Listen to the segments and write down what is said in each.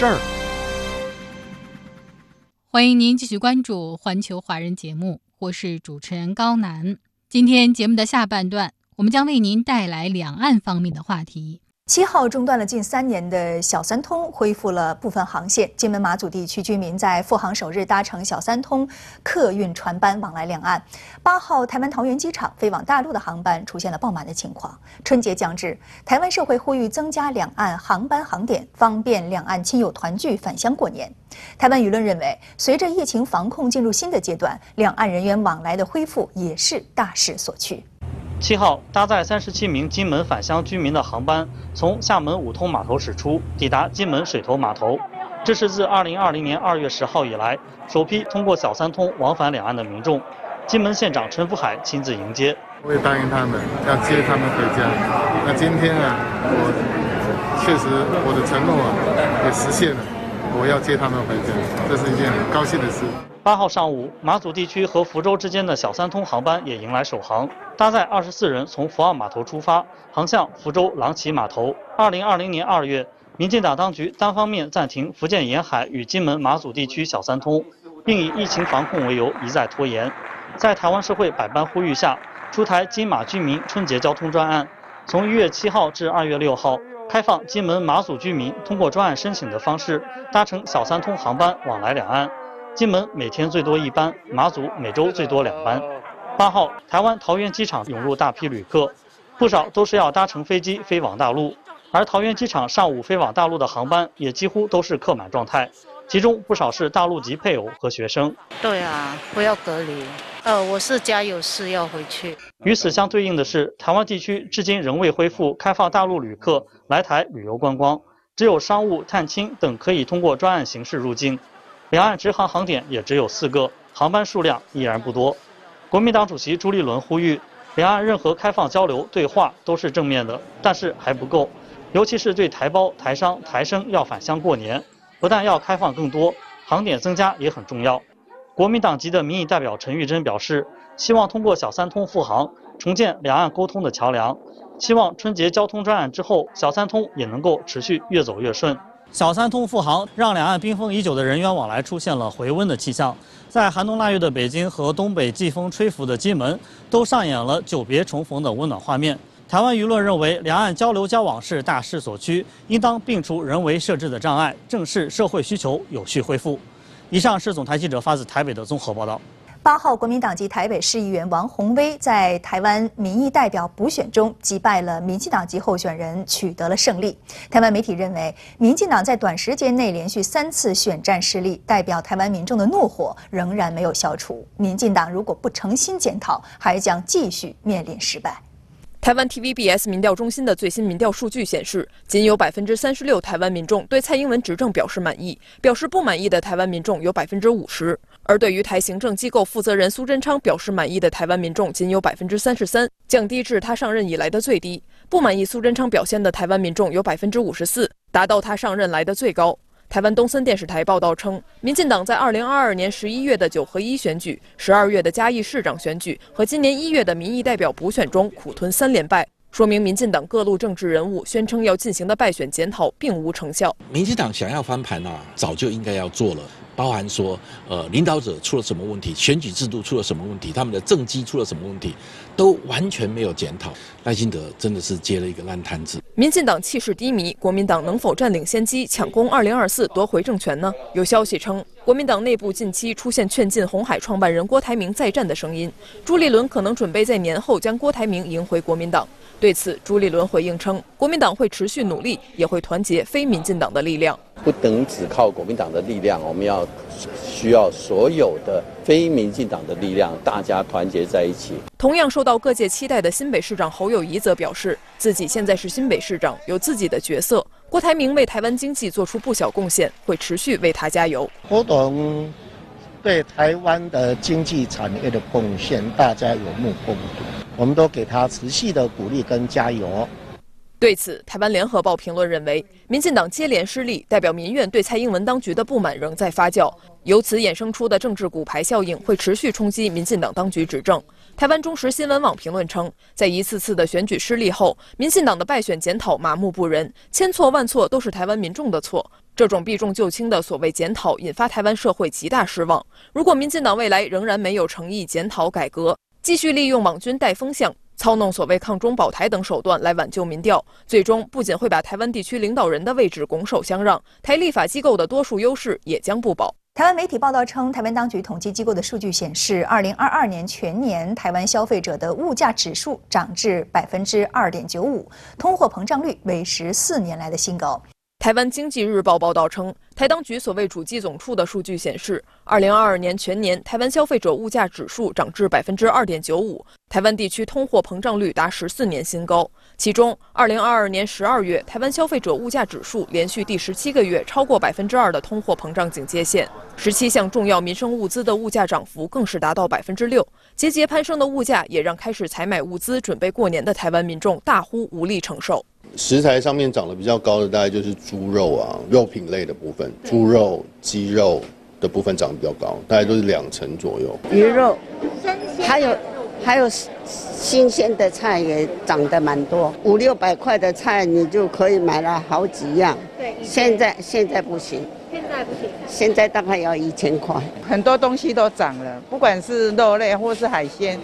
这儿，欢迎您继续关注环球华人节目，我是主持人高楠。今天节目的下半段，我们将为您带来两岸方面的话题。七号中断了近三年的小三通恢复了部分航线，金门马祖地区居民在复航首日搭乘小三通客运船班往来两岸。八号，台湾桃园机场飞往大陆的航班出现了爆满的情况。春节将至，台湾社会呼吁增加两岸航班航点，方便两岸亲友团聚返乡过年。台湾舆论认为，随着疫情防控进入新的阶段，两岸人员往来的恢复也是大势所趋。七号，搭载三十七名金门返乡居民的航班从厦门五通码头驶出，抵达金门水头码头。这是自二零二零年二月十号以来首批通过小三通往返两岸的民众。金门县长陈福海亲自迎接。我也答应他们要接他们回家。那今天啊，我确实我的承诺啊也实现了，我要接他们回家，这是一件很高兴的事。八号上午，马祖地区和福州之间的小三通航班也迎来首航，搭载二十四人从福澳码头出发，航向福州琅岐码头。二零二零年二月，民进党当局单方面暂停福建沿海与金门、马祖地区小三通，并以疫情防控为由一再拖延。在台湾社会百般呼吁下，出台金马居民春节交通专案，从一月七号至二月六号，开放金门、马祖居民通过专案申请的方式，搭乘小三通航班往来两岸。金门每天最多一班，马祖每周最多两班。八号，台湾桃园机场涌入大批旅客，不少都是要搭乘飞机飞往大陆。而桃园机场上午飞往大陆的航班也几乎都是客满状态，其中不少是大陆籍配偶和学生。对啊，不要隔离。呃，我是家有事要回去。与此相对应的是，台湾地区至今仍未恢复开放大陆旅客来台旅游观光，只有商务、探亲等可以通过专案形式入境。两岸直航航点也只有四个，航班数量依然不多。国民党主席朱立伦呼吁，两岸任何开放交流对话都是正面的，但是还不够，尤其是对台胞、台商、台生要返乡过年，不但要开放更多，航点增加也很重要。国民党籍的民意代表陈玉珍表示，希望通过小三通复航，重建两岸沟通的桥梁，希望春节交通专案之后，小三通也能够持续越走越顺。小三通复航，让两岸冰封已久的人员往来出现了回温的气象。在寒冬腊月的北京和东北季风吹拂的金门，都上演了久别重逢的温暖画面。台湾舆论认为，两岸交流交往是大势所趋，应当摒除人为设置的障碍，正视社会需求，有序恢复。以上是总台记者发自台北的综合报道。八号，国民党籍台北市议员王宏威在台湾民意代表补选中击败了民进党籍候选人，取得了胜利。台湾媒体认为，民进党在短时间内连续三次选战失利，代表台湾民众的怒火仍然没有消除。民进党如果不诚心检讨，还将继续面临失败。台湾 TVBS 民调中心的最新民调数据显示，仅有百分之三十六台湾民众对蔡英文执政表示满意，表示不满意的台湾民众有百分之五十。而对于台行政机构负责人苏贞昌表示满意的台湾民众仅有百分之三十三，降低至他上任以来的最低。不满意苏贞昌表现的台湾民众有百分之五十四，达到他上任来的最高。台湾东森电视台报道称，民进党在二零二二年十一月的九合一选举、十二月的嘉义市长选举和今年一月的民意代表补选中苦吞三连败，说明民进党各路政治人物宣称要进行的败选检讨并无成效。民进党想要翻盘啊，早就应该要做了。包含说，呃，领导者出了什么问题，选举制度出了什么问题，他们的政绩出了什么问题，都完全没有检讨。赖清德真的是接了一个烂摊子。民进党气势低迷，国民党能否占领先机，抢攻二零二四夺回政权呢？有消息称，国民党内部近期出现劝进红海创办人郭台铭再战的声音，朱立伦可能准备在年后将郭台铭迎回国民党。对此，朱立伦回应称，国民党会持续努力，也会团结非民进党的力量。不能只靠国民党的力量，我们要需要所有的非民进党的力量，大家团结在一起。同样受到各界期待的新北市长侯友谊则表示，自己现在是新北市长，有自己的角色，郭台铭为台湾经济做出不小贡献，会持续为他加油。郭董对台湾的经济产业的贡献，大家有目共睹，我们都给他持续的鼓励跟加油。对此，台湾联合报评论认为，民进党接连失利，代表民怨对蔡英文当局的不满仍在发酵，由此衍生出的政治骨牌效应会持续冲击民进党当局执政。台湾中时新闻网评论称，在一次次的选举失利后，民进党的败选检讨麻木不仁，千错万错都是台湾民众的错。这种避重就轻的所谓检讨，引发台湾社会极大失望。如果民进党未来仍然没有诚意检讨改革，继续利用网军带风向。操弄所谓抗中保台等手段来挽救民调，最终不仅会把台湾地区领导人的位置拱手相让，台立法机构的多数优势也将不保。台湾媒体报道称，台湾当局统计机构的数据显示，二零二二年全年台湾消费者的物价指数涨至百分之二点九五，通货膨胀率为十四年来的新高。台湾经济日报报道称，台当局所谓主计总处的数据显示，二零二二年全年台湾消费者物价指数涨至百分之二点九五，台湾地区通货膨胀率达十四年新高。其中，二零二二年十二月，台湾消费者物价指数连续第十七个月超过百分之二的通货膨胀警戒线，十七项重要民生物资的物价涨幅更是达到百分之六。节节攀升的物价也让开始采买物资准备过年的台湾民众大呼无力承受。食材上面涨得比较高的，大概就是猪肉啊，肉品类的部分，猪肉、鸡肉的部分涨得比较高，大概都是两成左右。鱼肉，还有还有新鲜的菜也涨得蛮多，五六百块的菜你就可以买了好几样。对，现在现在不行，现在不行，现在大概要一千块，很多东西都涨了，不管是肉类或是海鲜、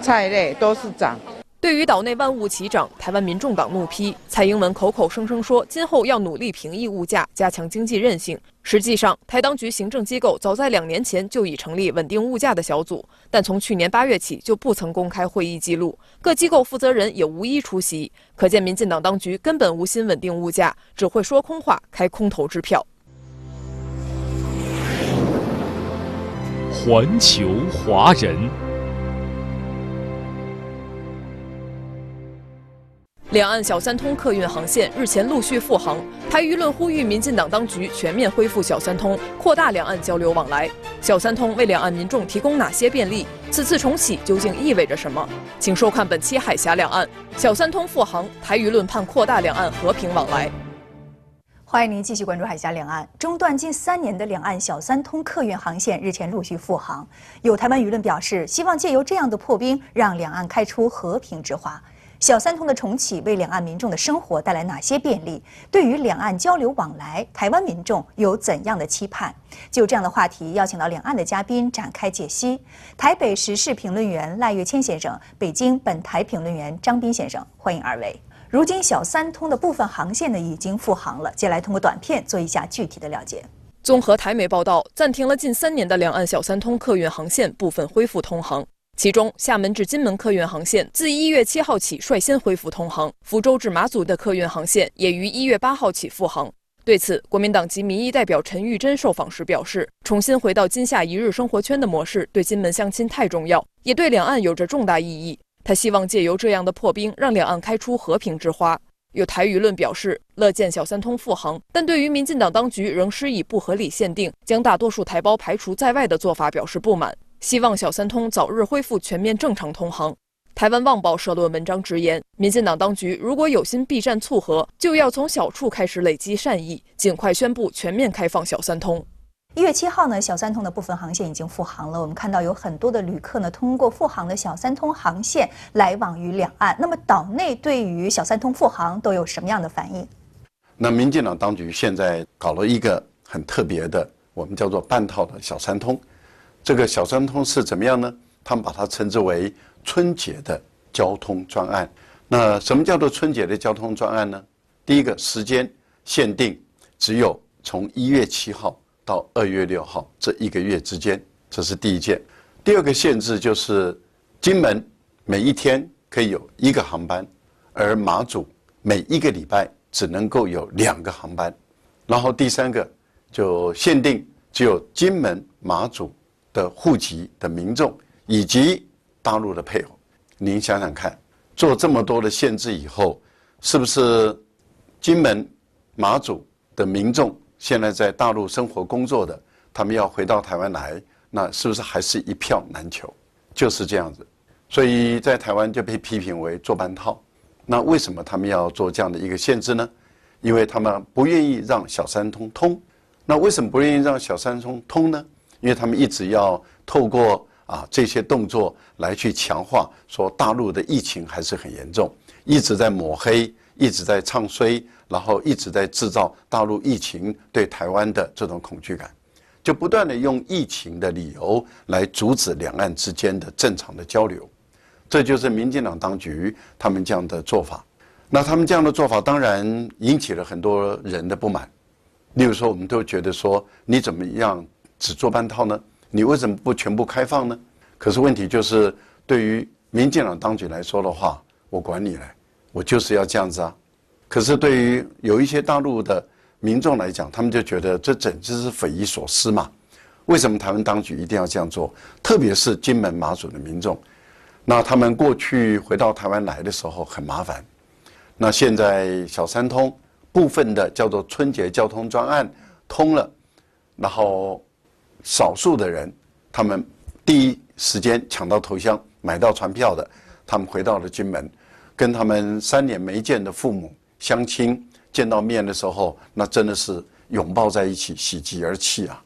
菜类都是涨。对于岛内万物齐涨，台湾民众党怒批蔡英文口口声声说今后要努力平抑物价，加强经济韧性。实际上，台当局行政机构早在两年前就已成立稳定物价的小组，但从去年八月起就不曾公开会议记录，各机构负责人也无一出席。可见，民进党当局根本无心稳定物价，只会说空话，开空头支票。环球华人。两岸小三通客运航线日前陆续复航，台舆论呼吁民进党当局全面恢复小三通，扩大两岸交流往来。小三通为两岸民众提供哪些便利？此次重启究竟意味着什么？请收看本期《海峡两岸》，小三通复航，台舆论盼扩大两岸和平往来。欢迎您继续关注《海峡两岸》。中断近三年的两岸小三通客运航线日前陆续复航，有台湾舆论表示，希望借由这样的破冰，让两岸开出和平之花。小三通的重启为两岸民众的生活带来哪些便利？对于两岸交流往来，台湾民众有怎样的期盼？就这样的话题，邀请到两岸的嘉宾展开解析。台北时事评论员赖月谦先生，北京本台评论员张斌先生，欢迎二位。如今小三通的部分航线呢已经复航了，接下来通过短片做一下具体的了解。综合台媒报道，暂停了近三年的两岸小三通客运航线部分恢复通航。其中，厦门至金门客运航线自一月七号起率先恢复通航，福州至马祖的客运航线也于一月八号起复航。对此，国民党籍民意代表陈玉珍受访时表示，重新回到今夏一日生活圈的模式对金门相亲太重要，也对两岸有着重大意义。他希望借由这样的破冰，让两岸开出和平之花。有台舆论表示，乐见小三通复航，但对于民进党当局仍施以不合理限定，将大多数台胞排除在外的做法表示不满。希望小三通早日恢复全面正常通航。台湾旺报社论文章直言，民进党当局如果有心避战促和，就要从小处开始累积善意，尽快宣布全面开放小三通。一月七号呢，小三通的部分航线已经复航了。我们看到有很多的旅客呢，通过复航的小三通航线来往于两岸。那么岛内对于小三通复航都有什么样的反应？那民进党当局现在搞了一个很特别的，我们叫做半套的小三通。这个小三通是怎么样呢？他们把它称之为春节的交通专案。那什么叫做春节的交通专案呢？第一个时间限定只有从一月七号到二月六号这一个月之间，这是第一件。第二个限制就是金门每一天可以有一个航班，而马祖每一个礼拜只能够有两个航班。然后第三个就限定只有金门、马祖。的户籍的民众以及大陆的配偶，您想想看，做这么多的限制以后，是不是金门马祖的民众现在在大陆生活工作的，他们要回到台湾来，那是不是还是一票难求？就是这样子，所以在台湾就被批评为做半套。那为什么他们要做这样的一个限制呢？因为他们不愿意让小三通通。那为什么不愿意让小三通通呢？因为他们一直要透过啊这些动作来去强化，说大陆的疫情还是很严重，一直在抹黑，一直在唱衰，然后一直在制造大陆疫情对台湾的这种恐惧感，就不断的用疫情的理由来阻止两岸之间的正常的交流，这就是民进党当局他们这样的做法。那他们这样的做法当然引起了很多人的不满，例如说，我们都觉得说，你怎么样？只做半套呢？你为什么不全部开放呢？可是问题就是，对于民进党当局来说的话，我管你嘞，我就是要这样子啊。可是对于有一些大陆的民众来讲，他们就觉得这简直是匪夷所思嘛。为什么台湾当局一定要这样做？特别是金门马祖的民众，那他们过去回到台湾来的时候很麻烦。那现在小三通部分的叫做春节交通专案通了，然后。少数的人，他们第一时间抢到头香，买到船票的，他们回到了金门，跟他们三年没见的父母相亲见到面的时候，那真的是拥抱在一起，喜极而泣啊！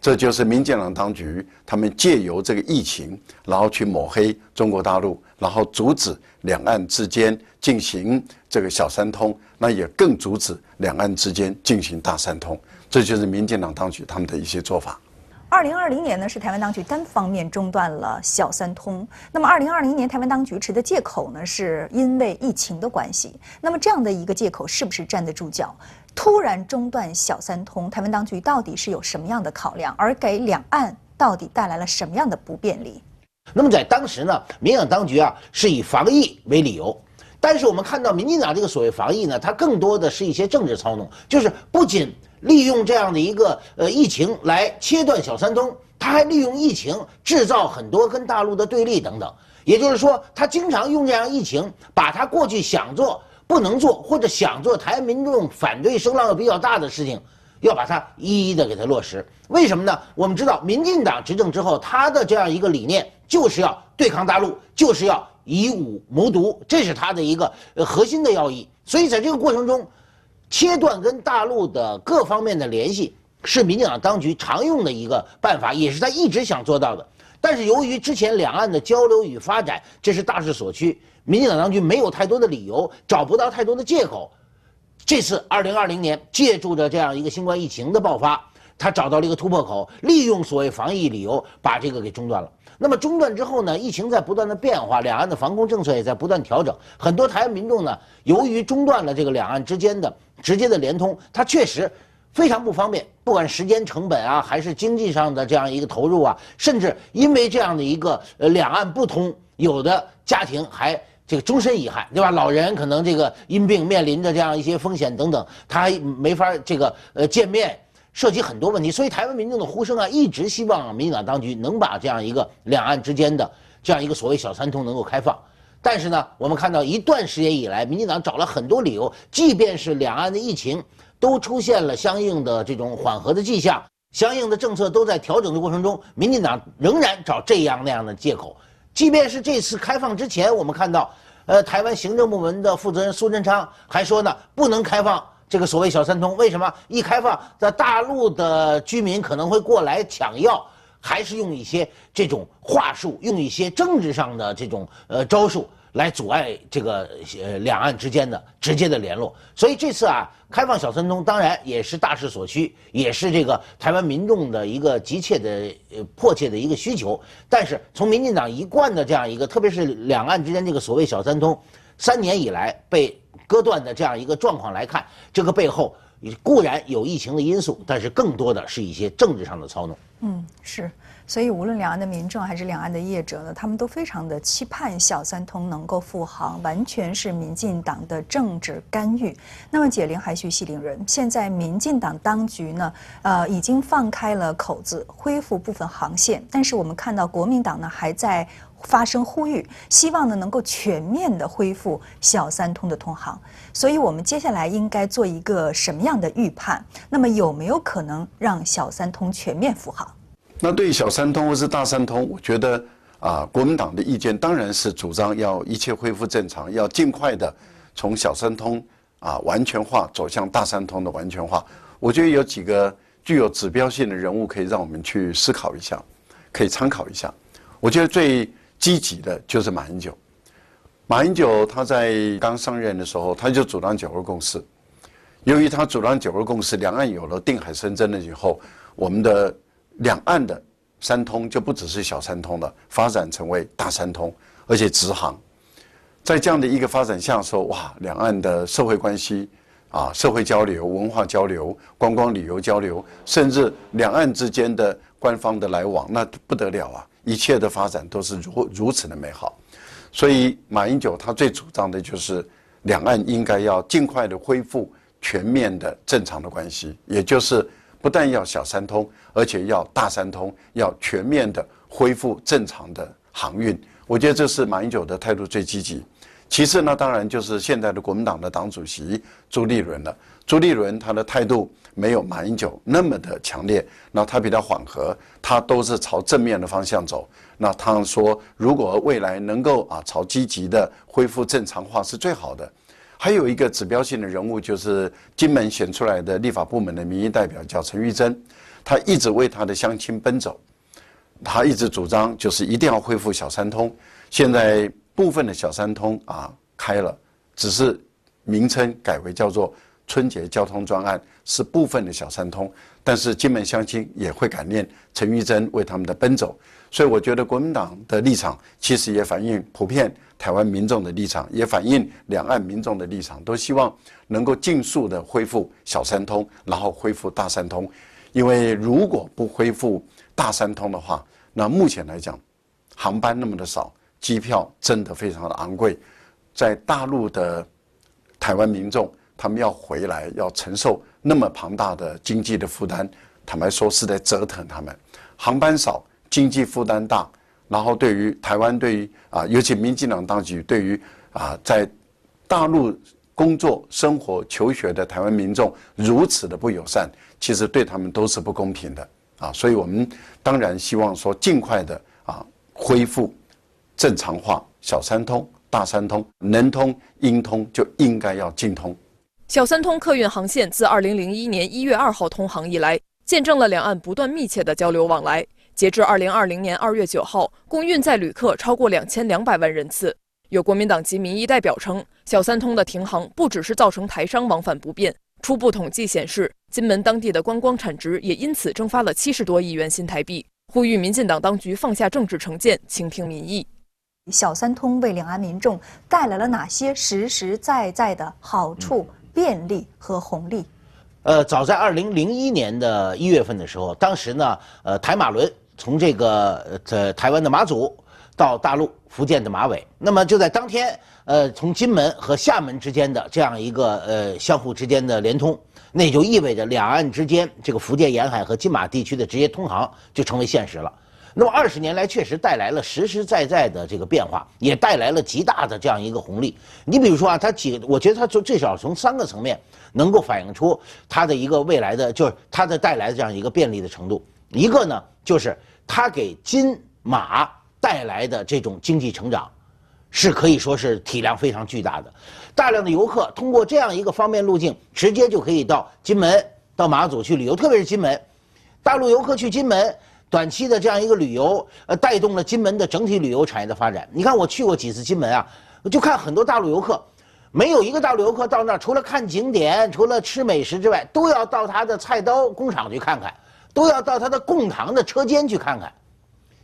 这就是民进党当局他们借由这个疫情，然后去抹黑中国大陆，然后阻止两岸之间进行这个小三通，那也更阻止两岸之间进行大三通。这就是民进党当局他们的一些做法。二零二零年呢，是台湾当局单方面中断了小三通。那么，二零二零年台湾当局持的借口呢，是因为疫情的关系。那么，这样的一个借口是不是站得住脚？突然中断小三通，台湾当局到底是有什么样的考量，而给两岸到底带来了什么样的不便利？那么，在当时呢，民进党当局啊是以防疫为理由，但是我们看到民进党这个所谓防疫呢，它更多的是一些政治操弄，就是不仅。利用这样的一个呃疫情来切断小三通，他还利用疫情制造很多跟大陆的对立等等。也就是说，他经常用这样疫情，把他过去想做不能做或者想做台湾民众反对声浪比较大的事情，要把它一一的给它落实。为什么呢？我们知道，民进党执政之后，他的这样一个理念就是要对抗大陆，就是要以武谋独，这是他的一个呃核心的要义。所以在这个过程中。切断跟大陆的各方面的联系是民进党当局常用的一个办法，也是他一直想做到的。但是由于之前两岸的交流与发展，这是大势所趋，民进党当局没有太多的理由，找不到太多的借口。这次二零二零年，借助着这样一个新冠疫情的爆发，他找到了一个突破口，利用所谓防疫理由把这个给中断了。那么中断之后呢？疫情在不断的变化，两岸的防控政策也在不断调整。很多台湾民众呢，由于中断了这个两岸之间的直接的连通，他确实非常不方便，不管时间成本啊，还是经济上的这样一个投入啊，甚至因为这样的一个呃两岸不通，有的家庭还这个终身遗憾，对吧？老人可能这个因病面临着这样一些风险等等，他还没法这个呃见面。涉及很多问题，所以台湾民众的呼声啊，一直希望民进党当局能把这样一个两岸之间的这样一个所谓小三通能够开放。但是呢，我们看到一段时间以来，民进党找了很多理由，即便是两岸的疫情都出现了相应的这种缓和的迹象，相应的政策都在调整的过程中，民进党仍然找这样那样的借口。即便是这次开放之前，我们看到，呃，台湾行政部门的负责人苏贞昌还说呢，不能开放。这个所谓小三通，为什么一开放，在大陆的居民可能会过来抢药，还是用一些这种话术，用一些政治上的这种呃招数来阻碍这个呃两岸之间的直接的联络？所以这次啊，开放小三通当然也是大势所趋，也是这个台湾民众的一个急切的呃迫切的一个需求。但是从民进党一贯的这样一个，特别是两岸之间这个所谓小三通，三年以来被。割断的这样一个状况来看，这个背后固然有疫情的因素，但是更多的是一些政治上的操弄。嗯，是。所以，无论两岸的民众还是两岸的业者呢，他们都非常的期盼小三通能够复航，完全是民进党的政治干预。那么，解铃还须系铃人，现在民进党当局呢，呃，已经放开了口子，恢复部分航线，但是我们看到国民党呢，还在发声呼吁，希望呢能够全面的恢复小三通的通航。所以，我们接下来应该做一个什么样的预判？那么，有没有可能让小三通全面复航？那对于小三通或是大三通，我觉得啊，国民党的意见当然是主张要一切恢复正常，要尽快的从小三通啊完全化走向大三通的完全化。我觉得有几个具有指标性的人物可以让我们去思考一下，可以参考一下。我觉得最积极的就是马英九。马英九他在刚上任的时候，他就主张九二共识。由于他主张九二共识，两岸有了定海神针了以后，我们的两岸的三通就不只是小三通了，发展成为大三通，而且直航。在这样的一个发展下说，哇，两岸的社会关系啊，社会交流、文化交流、观光旅游交流，甚至两岸之间的官方的来往，那不得了啊！一切的发展都是如如此的美好。所以，马英九他最主张的就是两岸应该要尽快的恢复全面的正常的关系，也就是。不但要小三通，而且要大三通，要全面的恢复正常的航运。我觉得这是马英九的态度最积极。其次呢，当然就是现在的国民党的党主席朱立伦了。朱立伦他的态度没有马英九那么的强烈，那他比较缓和，他都是朝正面的方向走。那他说，如果未来能够啊朝积极的恢复正常化是最好的。还有一个指标性的人物，就是金门选出来的立法部门的民意代表，叫陈玉珍。他一直为他的乡亲奔走，他一直主张就是一定要恢复小三通。现在部分的小三通啊开了，只是名称改为叫做春节交通专案，是部分的小三通。但是金门乡亲也会感念陈玉珍为他们的奔走，所以我觉得国民党的立场其实也反映普遍。台湾民众的立场也反映两岸民众的立场，都希望能够尽速的恢复小三通，然后恢复大三通。因为如果不恢复大三通的话，那目前来讲，航班那么的少，机票真的非常的昂贵，在大陆的台湾民众，他们要回来要承受那么庞大的经济的负担，坦白说是在折腾他们。航班少，经济负担大。然后，对于台湾，对于啊，尤其民进党当局，对于啊，在大陆工作、生活、求学的台湾民众如此的不友善，其实对他们都是不公平的啊。所以我们当然希望说，尽快的啊，恢复正常化，小三通、大三通，能通、应通就应该要尽通。小三通客运航线自二零零一年一月二号通航以来，见证了两岸不断密切的交流往来。截至二零二零年二月九号，共运载旅客超过两千两百万人次。有国民党籍民意代表称，小三通的停航不只是造成台商往返不便，初步统计显示，金门当地的观光产值也因此蒸发了七十多亿元新台币。呼吁民进党当局放下政治成见，倾听民意。小三通为两岸民众带来了哪些实实在在的好处、便利和红利？呃，早在二零零一年的一月份的时候，当时呢，呃，台马轮。从这个呃台湾的马祖到大陆福建的马尾，那么就在当天，呃，从金门和厦门之间的这样一个呃相互之间的连通，那也就意味着两岸之间这个福建沿海和金马地区的直接通航就成为现实了。那么二十年来确实带来了实实在在的这个变化，也带来了极大的这样一个红利。你比如说啊，它几，我觉得它从最少从三个层面能够反映出它的一个未来的，就是它的带来的这样一个便利的程度。一个呢，就是它给金马带来的这种经济成长，是可以说是体量非常巨大的。大量的游客通过这样一个方便路径，直接就可以到金门、到马祖去旅游。特别是金门，大陆游客去金门短期的这样一个旅游，呃，带动了金门的整体旅游产业的发展。你看，我去过几次金门啊，就看很多大陆游客，没有一个大陆游客到那儿，除了看景点、除了吃美食之外，都要到他的菜刀工厂去看看。都要到他的供糖的车间去看看，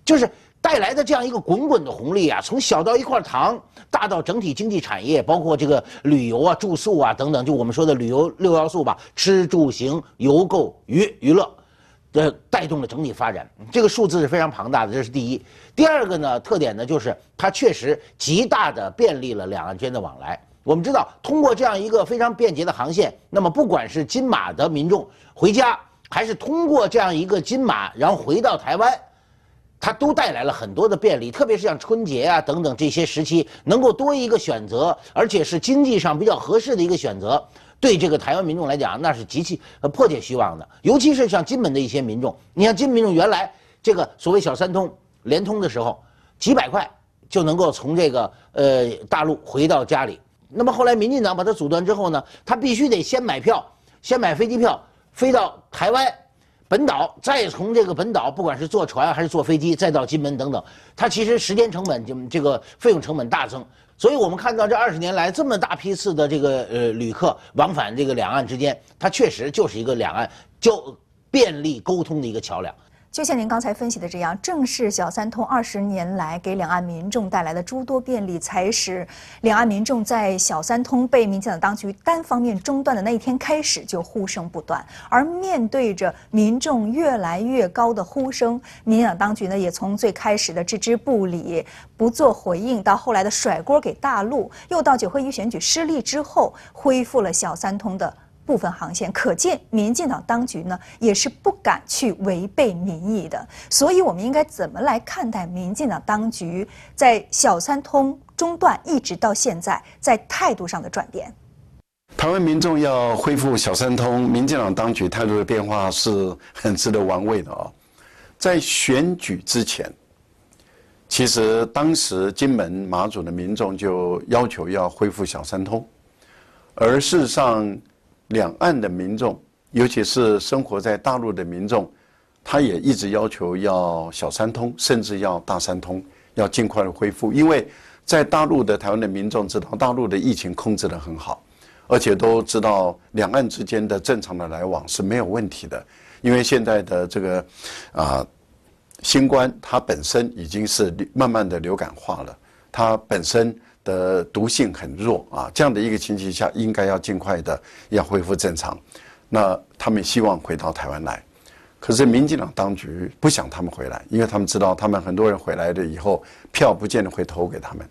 就是带来的这样一个滚滚的红利啊！从小到一块糖，大到整体经济产业，包括这个旅游啊、住宿啊等等，就我们说的旅游六要素吧，吃住行游购娱娱乐，呃，带动了整体发展。这个数字是非常庞大的，这是第一。第二个呢，特点呢就是它确实极大的便利了两岸间的往来。我们知道，通过这样一个非常便捷的航线，那么不管是金马的民众回家。还是通过这样一个金马，然后回到台湾，它都带来了很多的便利，特别是像春节啊等等这些时期，能够多一个选择，而且是经济上比较合适的一个选择，对这个台湾民众来讲，那是极其呃迫切希望的。尤其是像金门的一些民众，你像金门民众原来这个所谓小三通、联通的时候，几百块就能够从这个呃大陆回到家里。那么后来民进党把它阻断之后呢，他必须得先买票，先买飞机票飞到台湾。本岛再从这个本岛，不管是坐船还是坐飞机，再到金门等等，它其实时间成本就这个费用成本大增。所以我们看到这二十年来这么大批次的这个呃旅客往返这个两岸之间，它确实就是一个两岸交便利沟通的一个桥梁。就像您刚才分析的这样，正是小三通二十年来给两岸民众带来的诸多便利，才使两岸民众在小三通被民进党当局单方面中断的那一天开始就呼声不断。而面对着民众越来越高的呼声，民进党当局呢也从最开始的置之不理、不做回应，到后来的甩锅给大陆，又到九合一选举失利之后恢复了小三通的。部分航线，可见民进党当局呢也是不敢去违背民意的。所以，我们应该怎么来看待民进党当局在小三通中断一直到现在在态度上的转变？台湾民众要恢复小三通，民进党当局态度的变化是很值得玩味的啊！在选举之前，其实当时金门马祖的民众就要求要恢复小三通，而事实上。两岸的民众，尤其是生活在大陆的民众，他也一直要求要小三通，甚至要大三通，要尽快的恢复。因为在大陆的台湾的民众知道，大陆的疫情控制的很好，而且都知道两岸之间的正常的来往是没有问题的。因为现在的这个啊，新冠它本身已经是慢慢的流感化了，它本身。的毒性很弱啊，这样的一个情形下，应该要尽快的要恢复正常。那他们希望回到台湾来，可是民进党当局不想他们回来，因为他们知道他们很多人回来了以后，票不见得会投给他们。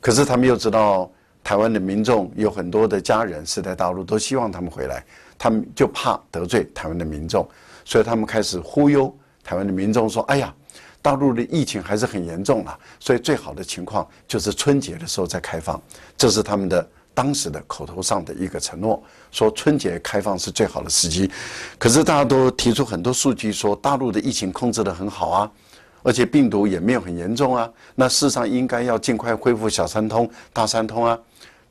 可是他们又知道台湾的民众有很多的家人是在大陆，都希望他们回来，他们就怕得罪台湾的民众，所以他们开始忽悠台湾的民众说：“哎呀。”大陆的疫情还是很严重了，所以最好的情况就是春节的时候再开放，这是他们的当时的口头上的一个承诺，说春节开放是最好的时机。可是大家都提出很多数据，说大陆的疫情控制得很好啊，而且病毒也没有很严重啊。那事实上应该要尽快恢复小三通、大三通啊。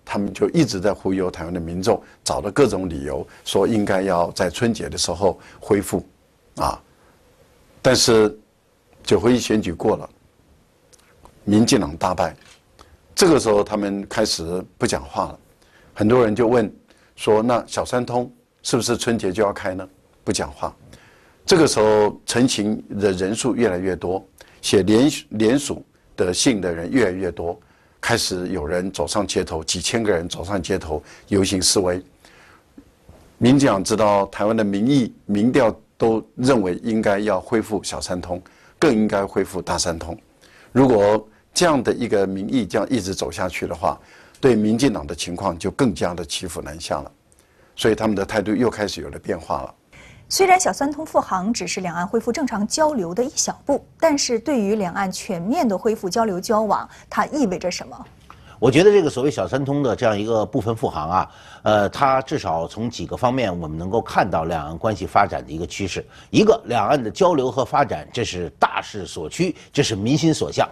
他们就一直在忽悠台湾的民众，找了各种理由说应该要在春节的时候恢复，啊，但是。九合一选举过了，民进党大败，这个时候他们开始不讲话了，很多人就问说：“那小三通是不是春节就要开呢？”不讲话。这个时候陈情的人数越来越多，写联联署的信的人越来越多，开始有人走上街头，几千个人走上街头游行示威。民进党知道台湾的民意民调都认为应该要恢复小三通。更应该恢复大三通。如果这样的一个民意这样一直走下去的话，对民进党的情况就更加的骑虎难下了。所以他们的态度又开始有了变化了。虽然小三通复航只是两岸恢复正常交流的一小步，但是对于两岸全面的恢复交流交往，它意味着什么？我觉得这个所谓小三通的这样一个部分复航啊，呃，它至少从几个方面我们能够看到两岸关系发展的一个趋势。一个，两岸的交流和发展，这是大势所趋，这是民心所向。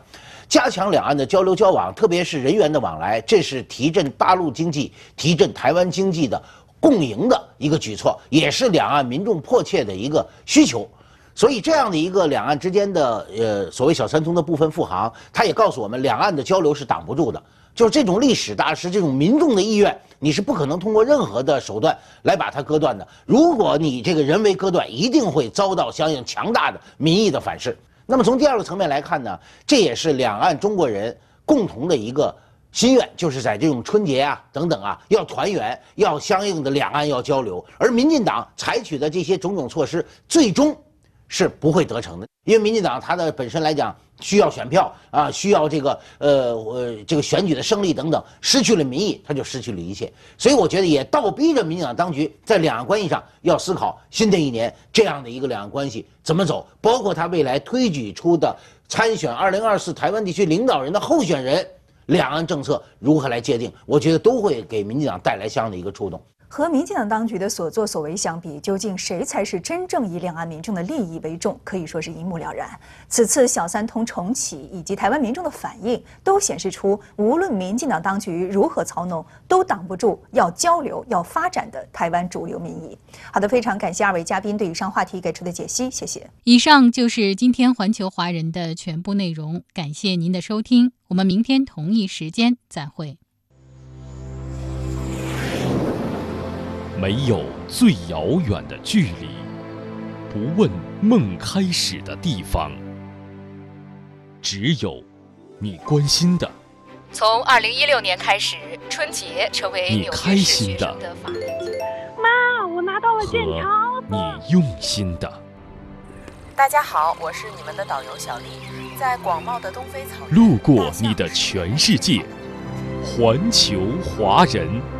加强两岸的交流交往，特别是人员的往来，这是提振大陆经济、提振台湾经济的共赢的一个举措，也是两岸民众迫切的一个需求。所以，这样的一个两岸之间的呃所谓小三通的部分复航，它也告诉我们，两岸的交流是挡不住的。就是这种历史大势，这种民众的意愿，你是不可能通过任何的手段来把它割断的。如果你这个人为割断，一定会遭到相应强大的民意的反噬。那么从第二个层面来看呢，这也是两岸中国人共同的一个心愿，就是在这种春节啊等等啊，要团圆，要相应的两岸要交流。而民进党采取的这些种种措施，最终是不会得逞的，因为民进党它的本身来讲需要选票啊，需要这个呃呃这个选举的胜利等等，失去了民意，它就失去了一切。所以我觉得也倒逼着民进党当局在两岸关系上要思考新的一年这样的一个两岸关系怎么走，包括他未来推举出的参选二零二四台湾地区领导人的候选人，两岸政策如何来界定，我觉得都会给民进党带来相应的一个触动。和民进党当局的所作所为相比，究竟谁才是真正以两岸民众的利益为重，可以说是一目了然。此次小三通重启以及台湾民众的反应，都显示出无论民进党当局如何操弄，都挡不住要交流、要发展的台湾主流民意。好的，非常感谢二位嘉宾对以上话题给出的解析，谢谢。以上就是今天环球华人的全部内容，感谢您的收听，我们明天同一时间再会。没有最遥远的距离，不问梦开始的地方，只有你关心的。从二零一六年开始，春节成为你开心的。妈，我拿到了健康。你用心的。大家好，我是你们的导游小丽，在广袤的东非草原。路过你的全世界，环球华人。